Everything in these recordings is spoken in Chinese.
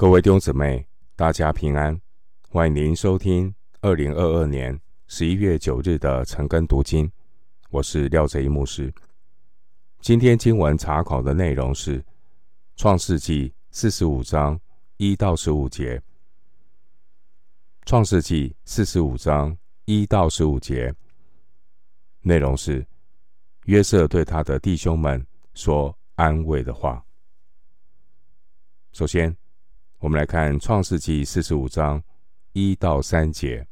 各位弟兄姊妹，大家平安！欢迎您收听二零二二年十一月九日的晨更读经。我是廖哲一牧师。今天经文查考的内容是《创世纪》四十五章一到十五节。《创世纪》四十五章一到十五节内容是约瑟对他的弟兄们说安慰的话。首先，我们来看《创世纪》四十五章一到三节。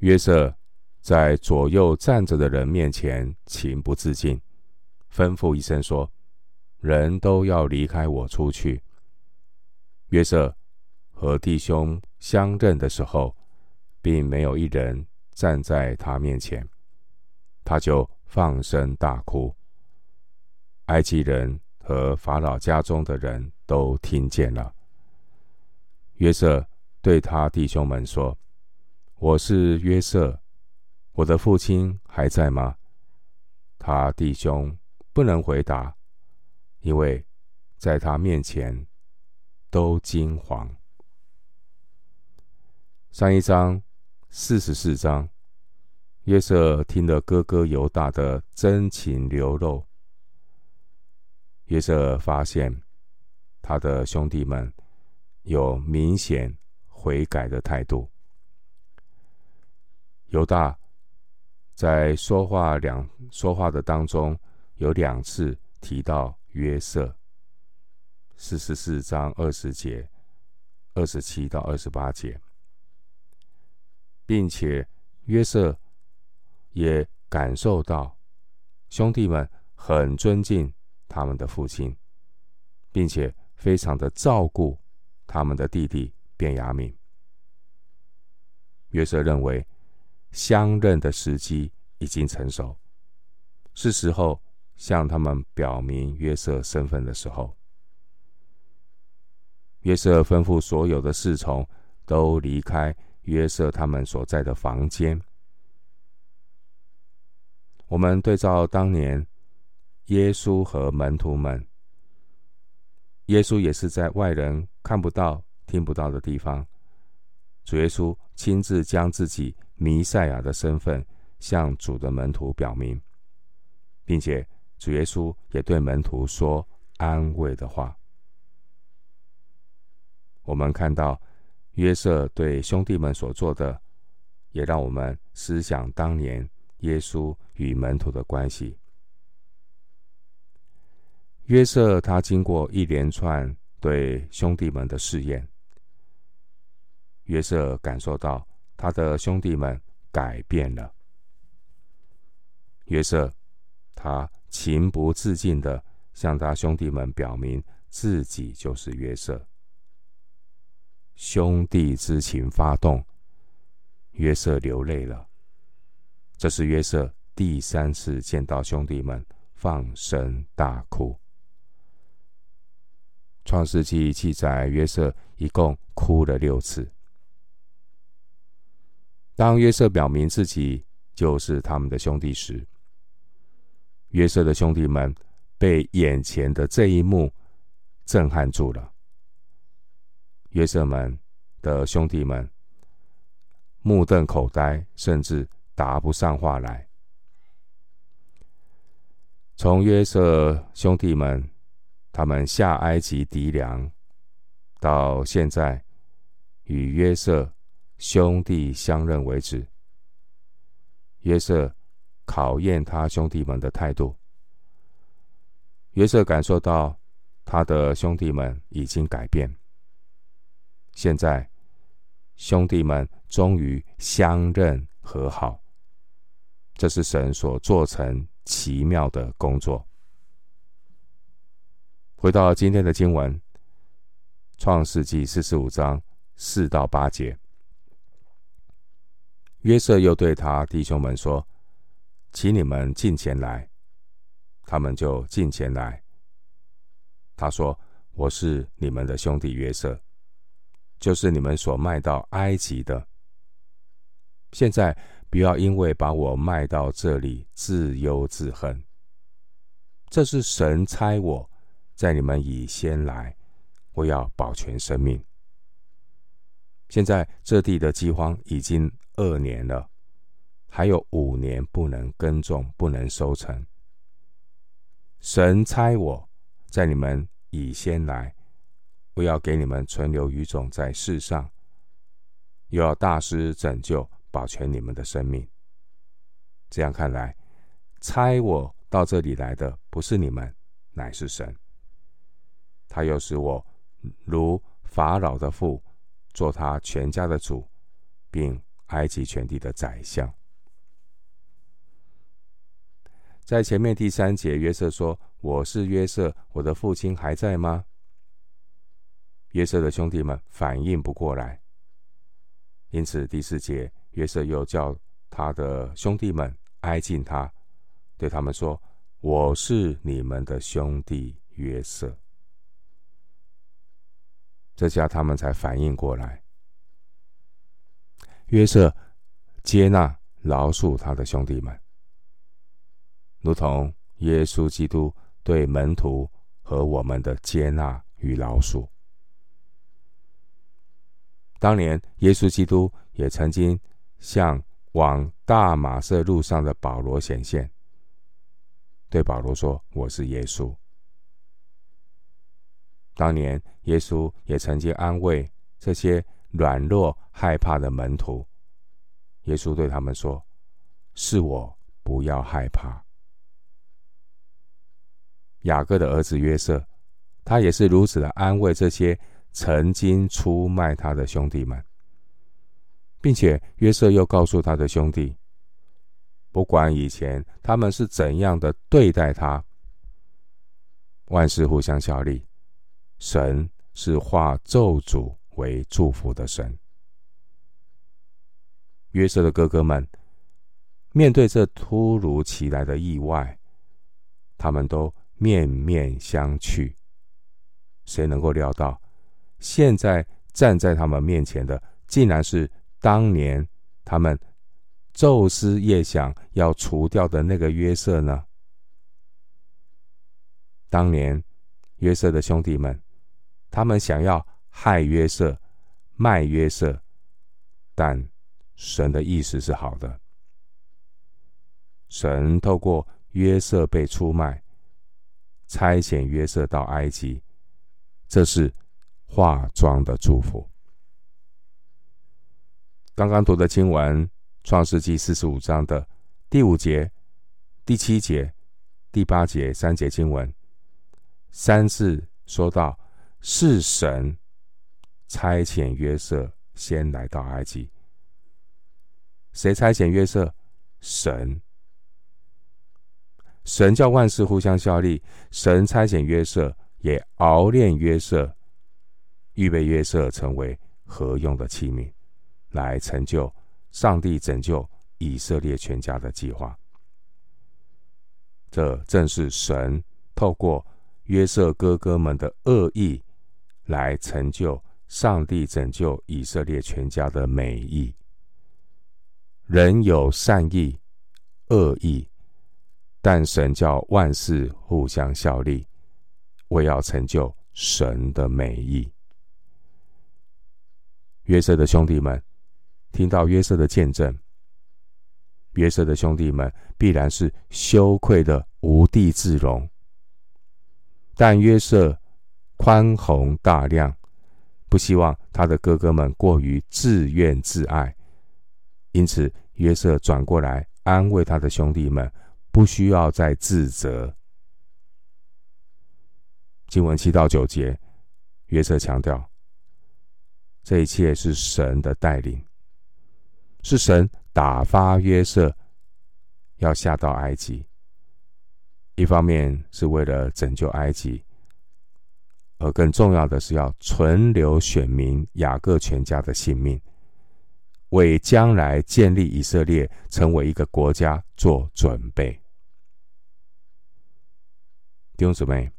约瑟在左右站着的人面前情不自禁，吩咐一声说：“人都要离开我出去。”约瑟和弟兄相认的时候，并没有一人站在他面前，他就放声大哭。埃及人和法老家中的人。都听见了。约瑟对他弟兄们说：“我是约瑟，我的父亲还在吗？”他弟兄不能回答，因为在他面前都惊惶。上一章四十四章，约瑟听了哥哥犹大的真情流露，约瑟发现。他的兄弟们有明显悔改的态度。犹大在说话两说话的当中，有两次提到约瑟，四十四章二十节、二十七到二十八节，并且约瑟也感受到兄弟们很尊敬他们的父亲，并且。非常的照顾他们的弟弟便雅悯。约瑟认为相认的时机已经成熟，是时候向他们表明约瑟身份的时候。约瑟吩咐所有的侍从都离开约瑟他们所在的房间。我们对照当年耶稣和门徒们。耶稣也是在外人看不到、听不到的地方，主耶稣亲自将自己弥赛亚的身份向主的门徒表明，并且主耶稣也对门徒说安慰的话。我们看到约瑟对兄弟们所做的，也让我们思想当年耶稣与门徒的关系。约瑟他经过一连串对兄弟们的试验，约瑟感受到他的兄弟们改变了。约瑟他情不自禁地向他兄弟们表明自己就是约瑟，兄弟之情发动，约瑟流泪了。这是约瑟第三次见到兄弟们放声大哭。创世纪记载，约瑟一共哭了六次。当约瑟表明自己就是他们的兄弟时，约瑟的兄弟们被眼前的这一幕震撼住了。约瑟们的兄弟们目瞪口呆，甚至答不上话来。从约瑟兄弟们。他们下埃及敌粮，到现在与约瑟兄弟相认为止。约瑟考验他兄弟们的态度。约瑟感受到他的兄弟们已经改变。现在兄弟们终于相认和好，这是神所做成奇妙的工作。回到今天的经文，《创世纪》四十五章四到八节，约瑟又对他弟兄们说：“请你们进前来。”他们就进前来。他说：“我是你们的兄弟约瑟，就是你们所卖到埃及的。现在不要因为把我卖到这里自忧自恨。这是神差我。”在你们以先来，我要保全生命。现在这地的饥荒已经二年了，还有五年不能耕种，不能收成。神差我在你们以先来，我要给你们存留余种在世上，又要大施拯救，保全你们的生命。这样看来，差我到这里来的不是你们，乃是神。他又使我如法老的父，做他全家的主，并埃及全地的宰相。在前面第三节，约瑟说：“我是约瑟，我的父亲还在吗？”约瑟的兄弟们反应不过来，因此第四节，约瑟又叫他的兄弟们挨近他，对他们说：“我是你们的兄弟约瑟。”这下他们才反应过来。约瑟接纳饶恕他的兄弟们，如同耶稣基督对门徒和我们的接纳与饶恕。当年耶稣基督也曾经向往大马色路上的保罗显现，对保罗说：“我是耶稣。”当年，耶稣也曾经安慰这些软弱害怕的门徒。耶稣对他们说：“是我，不要害怕。”雅各的儿子约瑟，他也是如此的安慰这些曾经出卖他的兄弟们，并且约瑟又告诉他的兄弟：“不管以前他们是怎样的对待他，万事互相效力。”神是化咒诅为祝福的神。约瑟的哥哥们面对这突如其来的意外，他们都面面相觑。谁能够料到，现在站在他们面前的，竟然是当年他们昼思夜想要除掉的那个约瑟呢？当年约瑟的兄弟们。他们想要害约瑟、卖约瑟，但神的意思是好的。神透过约瑟被出卖，差遣约瑟到埃及，这是化妆的祝福。刚刚读的经文，《创世记》四十五章的第五节、第七节、第八节三节经文，三次说到。是神差遣约瑟先来到埃及。谁差遣约瑟？神。神叫万事互相效力。神差遣约瑟，也熬炼约瑟，预备约瑟成为合用的器皿，来成就上帝拯救以色列全家的计划。这正是神透过约瑟哥哥们的恶意。来成就上帝拯救以色列全家的美意。人有善意、恶意，但神叫万事互相效力，为要成就神的美意。约瑟的兄弟们听到约瑟的见证，约瑟的兄弟们必然是羞愧的无地自容，但约瑟。宽宏大量，不希望他的哥哥们过于自怨自艾，因此约瑟转过来安慰他的兄弟们，不需要再自责。经文七到九节，约瑟强调，这一切是神的带领，是神打发约瑟要下到埃及，一方面是为了拯救埃及。而更重要的是，要存留选民雅各全家的性命，为将来建立以色列成为一个国家做准备。弟兄姊妹，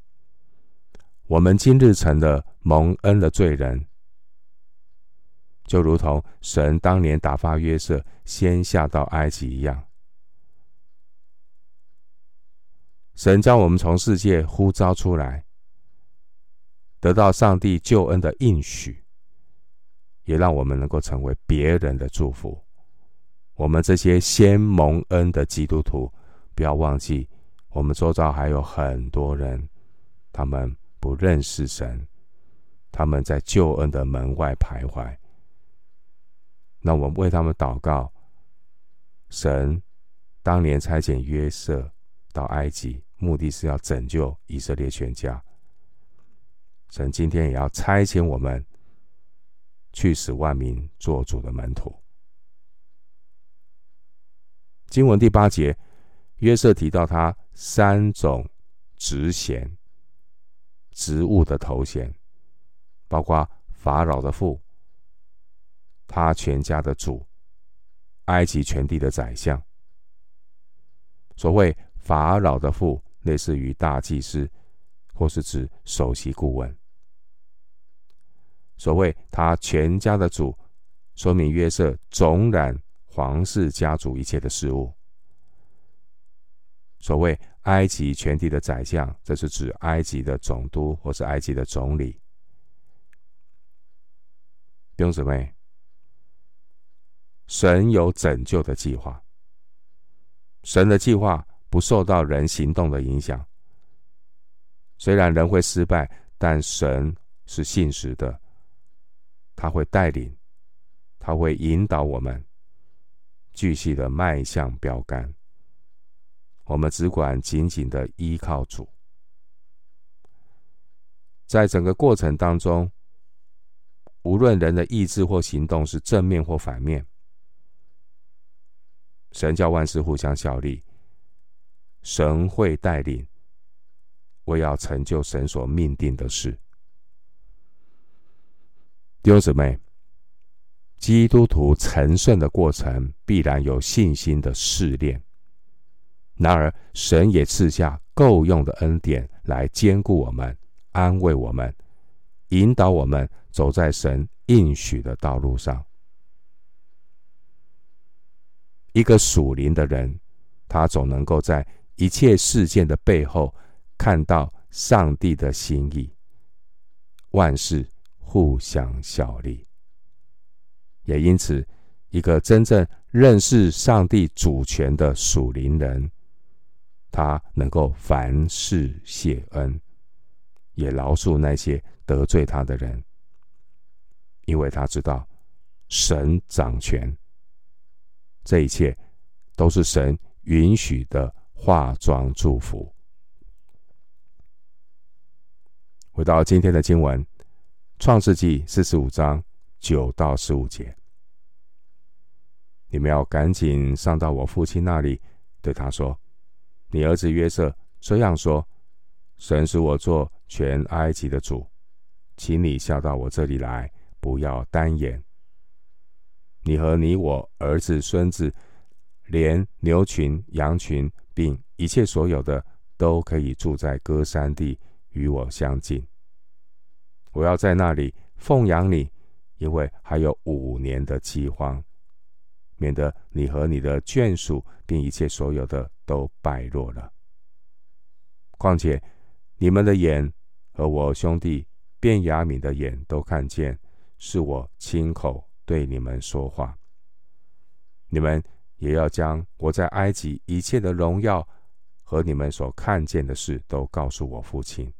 我们今日成了蒙恩的罪人，就如同神当年打发约瑟先下到埃及一样，神将我们从世界呼召出来。得到上帝救恩的应许，也让我们能够成为别人的祝福。我们这些先蒙恩的基督徒，不要忘记，我们周遭还有很多人，他们不认识神，他们在救恩的门外徘徊。那我们为他们祷告。神当年差遣约瑟到埃及，目的是要拯救以色列全家。神今天也要差遣我们，去使万民做主的门徒。经文第八节，约瑟提到他三种职衔、职务的头衔，包括法老的父，他全家的主。埃及全地的宰相，所谓法老的父，类似于大祭司，或是指首席顾问。所谓他全家的主，说明约瑟总揽皇室家族一切的事务。所谓埃及全地的宰相，这是指埃及的总督或是埃及的总理。弟兄姊妹。神有拯救的计划，神的计划不受到人行动的影响。虽然人会失败，但神是信实的，他会带领，他会引导我们继续的迈向标杆。我们只管紧紧的依靠主，在整个过程当中，无论人的意志或行动是正面或反面。神叫万事互相效力，神会带领，为要成就神所命定的事。弟兄姊妹，基督徒成圣的过程必然有信心的试炼，然而神也赐下够用的恩典来坚固我们、安慰我们、引导我们走在神应许的道路上。一个属灵的人，他总能够在一切事件的背后看到上帝的心意，万事互相效力。也因此，一个真正认识上帝主权的属灵人，他能够凡事谢恩，也饶恕那些得罪他的人，因为他知道神掌权。这一切都是神允许的化妆祝福。回到今天的经文，《创世纪》四十五章九到十五节，你们要赶紧上到我父亲那里，对他说：“你儿子约瑟这样说：神使我做全埃及的主，请你下到我这里来，不要单言。”你和你我儿子孙子，连牛群羊群，并一切所有的，都可以住在歌山地，与我相近。我要在那里奉养你，因为还有五年的饥荒，免得你和你的眷属，并一切所有的都败落了。况且你们的眼和我兄弟便雅悯的眼都看见，是我亲口。对你们说话，你们也要将我在埃及一切的荣耀和你们所看见的事都告诉我父亲，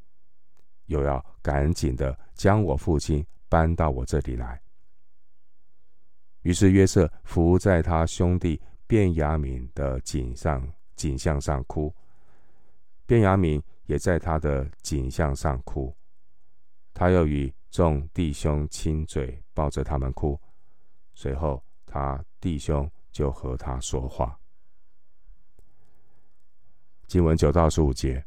又要赶紧的将我父亲搬到我这里来。于是约瑟伏在他兄弟便雅悯的颈上颈项上哭，便雅悯也在他的颈项上哭，他又与众弟兄亲嘴，抱着他们哭。随后，他弟兄就和他说话。经文九到十五节，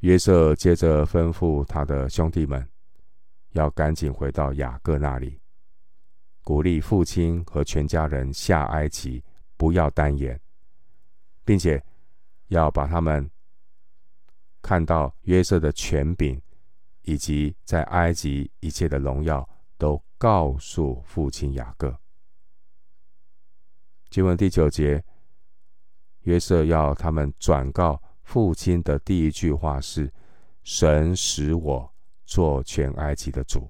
约瑟接着吩咐他的兄弟们，要赶紧回到雅各那里，鼓励父亲和全家人下埃及，不要单言，并且要把他们看到约瑟的权柄，以及在埃及一切的荣耀。都告诉父亲雅各。经文第九节，约瑟要他们转告父亲的第一句话是：“神使我做全埃及的主。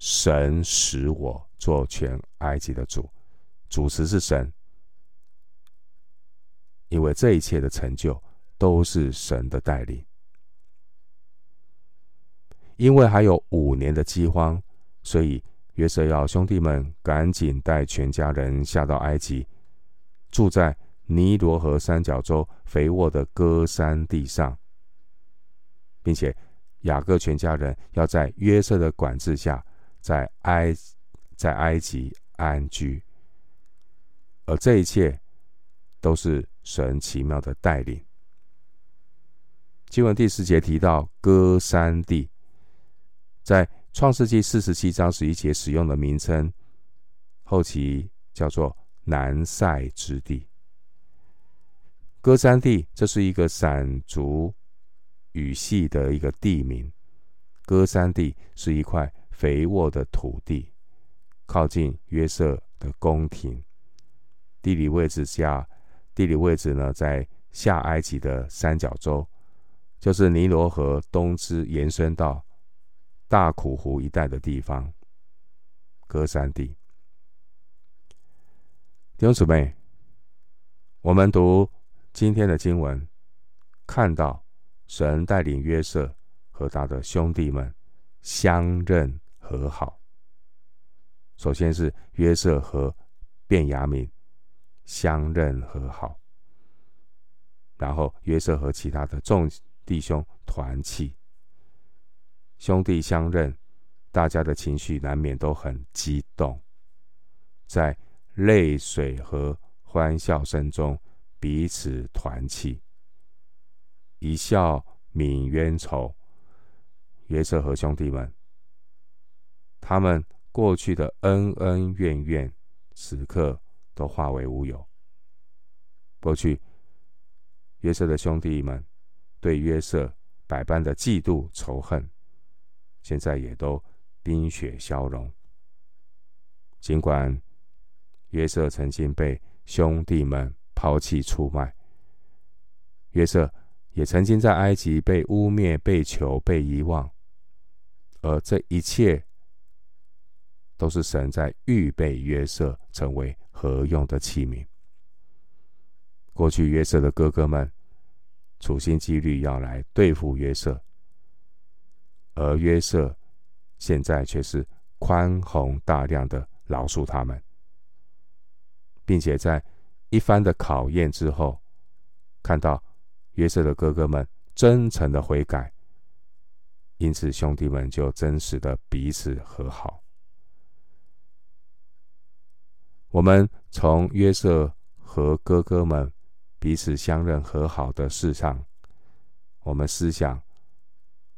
神使我做全埃及的主，主词是神，因为这一切的成就都是神的带领。因为还有五年的饥荒，所以约瑟要兄弟们赶紧带全家人下到埃及，住在尼罗河三角洲肥沃的歌山地上，并且雅各全家人要在约瑟的管制下，在埃在埃及安居。而这一切都是神奇妙的带领。经文第十节提到歌山地。在创世纪四十七章十一节使用的名称，后期叫做南塞之地。歌山地，这是一个闪族语系的一个地名。歌山地是一块肥沃的土地，靠近约瑟的宫廷。地理位置下，地理位置呢，在下埃及的三角洲，就是尼罗河东支延伸到。大苦湖一带的地方，歌山地。弟兄姊妹，我们读今天的经文，看到神带领约瑟和他的兄弟们相认和好。首先是约瑟和便雅悯相认和好，然后约瑟和其他的众弟兄团契。兄弟相认，大家的情绪难免都很激动，在泪水和欢笑声中彼此团契，一笑泯冤仇。约瑟和兄弟们，他们过去的恩恩怨怨，此刻都化为乌有。过去，约瑟的兄弟们对约瑟百般的嫉妒仇恨。现在也都冰雪消融。尽管约瑟曾经被兄弟们抛弃出卖，约瑟也曾经在埃及被污蔑、被囚、被遗忘，而这一切都是神在预备约瑟成为合用的器皿。过去约瑟的哥哥们处心积虑要来对付约瑟。而约瑟现在却是宽宏大量的饶恕他们，并且在一番的考验之后，看到约瑟的哥哥们真诚的悔改，因此兄弟们就真实的彼此和好。我们从约瑟和哥哥们彼此相认和好的事上，我们思想。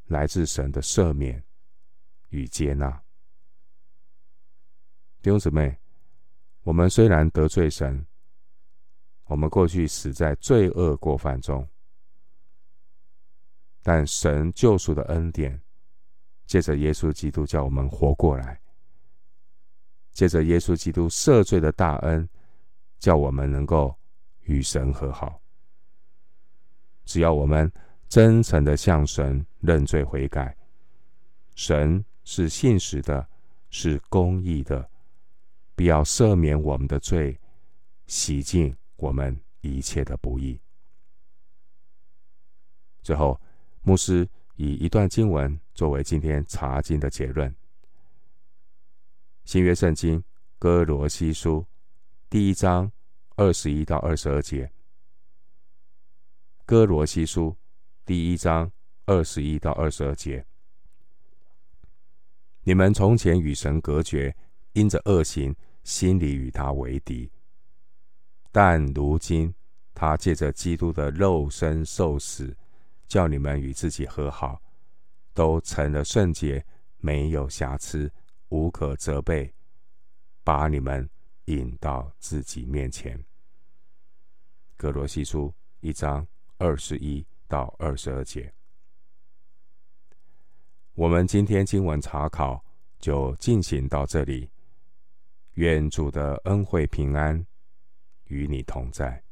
来自神的赦免与接纳，弟兄姊妹，我们虽然得罪神，我们过去死在罪恶过犯中，但神救赎的恩典，借着耶稣基督叫我们活过来，借着耶稣基督赦罪的大恩，叫我们能够与神和好。只要我们。真诚的向神认罪悔改，神是信实的，是公义的，必要赦免我们的罪，洗净我们一切的不易。最后，牧师以一段经文作为今天查经的结论：新约圣经哥罗西书第一章二十一到二十二节，哥罗西书。第一章二十一到二十二节，你们从前与神隔绝，因着恶行，心里与他为敌。但如今，他借着基督的肉身受死，叫你们与自己和好，都成了圣洁，没有瑕疵，无可责备，把你们引到自己面前。格罗西书一章二十一。到二十二节，我们今天经文查考就进行到这里。愿主的恩惠平安与你同在。